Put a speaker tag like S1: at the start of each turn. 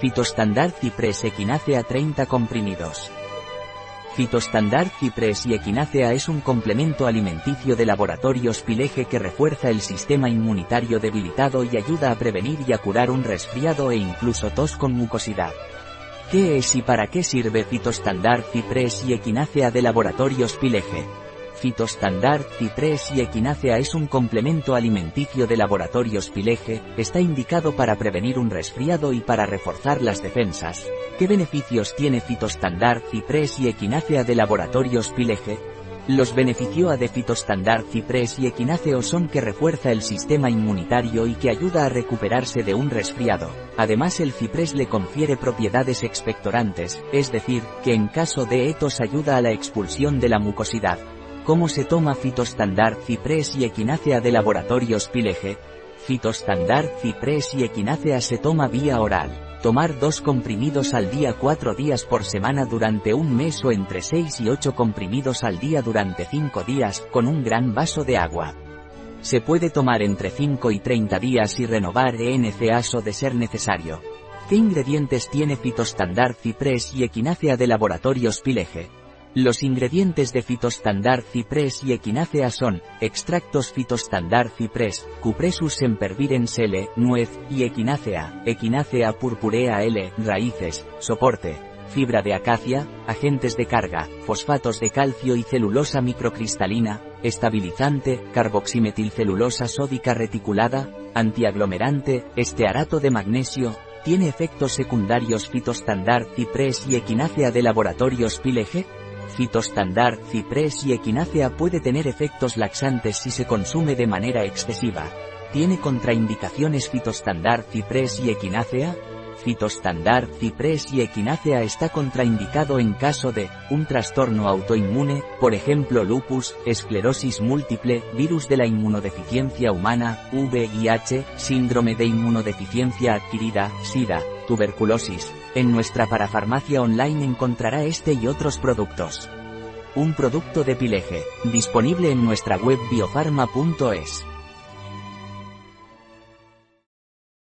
S1: Fitostandard Cipres Equinacea 30 comprimidos. Fitostandard Cipres y Equinacea es un complemento alimenticio de laboratorios Pileje que refuerza el sistema inmunitario debilitado y ayuda a prevenir y a curar un resfriado e incluso tos con mucosidad. ¿Qué es y para qué sirve Fitostandard Cipres y Equinacea de laboratorios Pileje? Fitostandard, Cipres y Equinacea es un complemento alimenticio de laboratorios Pileje, está indicado para prevenir un resfriado y para reforzar las defensas. ¿Qué beneficios tiene Fitostandard, Cipres y Equinacea de laboratorios Pileje? Los beneficio de Fitostandard Cipres y Equináceo son que refuerza el sistema inmunitario y que ayuda a recuperarse de un resfriado. Además el ciprés le confiere propiedades expectorantes, es decir, que en caso de etos ayuda a la expulsión de la mucosidad. ¿Cómo se toma Fitostandard Ciprés y Equinácea de Laboratorios Pileje? Fitostandard Ciprés y Equinácea se toma vía oral. Tomar dos comprimidos al día cuatro días por semana durante un mes o entre 6 y 8 comprimidos al día durante 5 días, con un gran vaso de agua. Se puede tomar entre 5 y 30 días y renovar ENCASO de ser necesario. ¿Qué ingredientes tiene Fitostandard Ciprés y Equinácea de Laboratorios Pileje? Los ingredientes de Fitostandard Ciprés y Equinácea son, extractos Fitostandard Ciprés, Cupresus sempervirens L, nuez, y Equinácea, Equinácea purpurea L, raíces, soporte, fibra de acacia, agentes de carga, fosfatos de calcio y celulosa microcristalina, estabilizante, carboximetilcelulosa sódica reticulada, antiaglomerante, estearato de magnesio, tiene efectos secundarios Fitostandard Ciprés y Equinácea de laboratorios Pilege, Fitostandard, ciprés y equinácea puede tener efectos laxantes si se consume de manera excesiva. ¿Tiene contraindicaciones fitostandard, ciprés y equinácea? Fitostandard, ciprés y equinácea está contraindicado en caso de un trastorno autoinmune, por ejemplo lupus, esclerosis múltiple, virus de la inmunodeficiencia humana, VIH, síndrome de inmunodeficiencia adquirida, SIDA, tuberculosis. En nuestra parafarmacia online encontrará este y otros productos. Un producto de Pileje, disponible en nuestra web biofarma.es.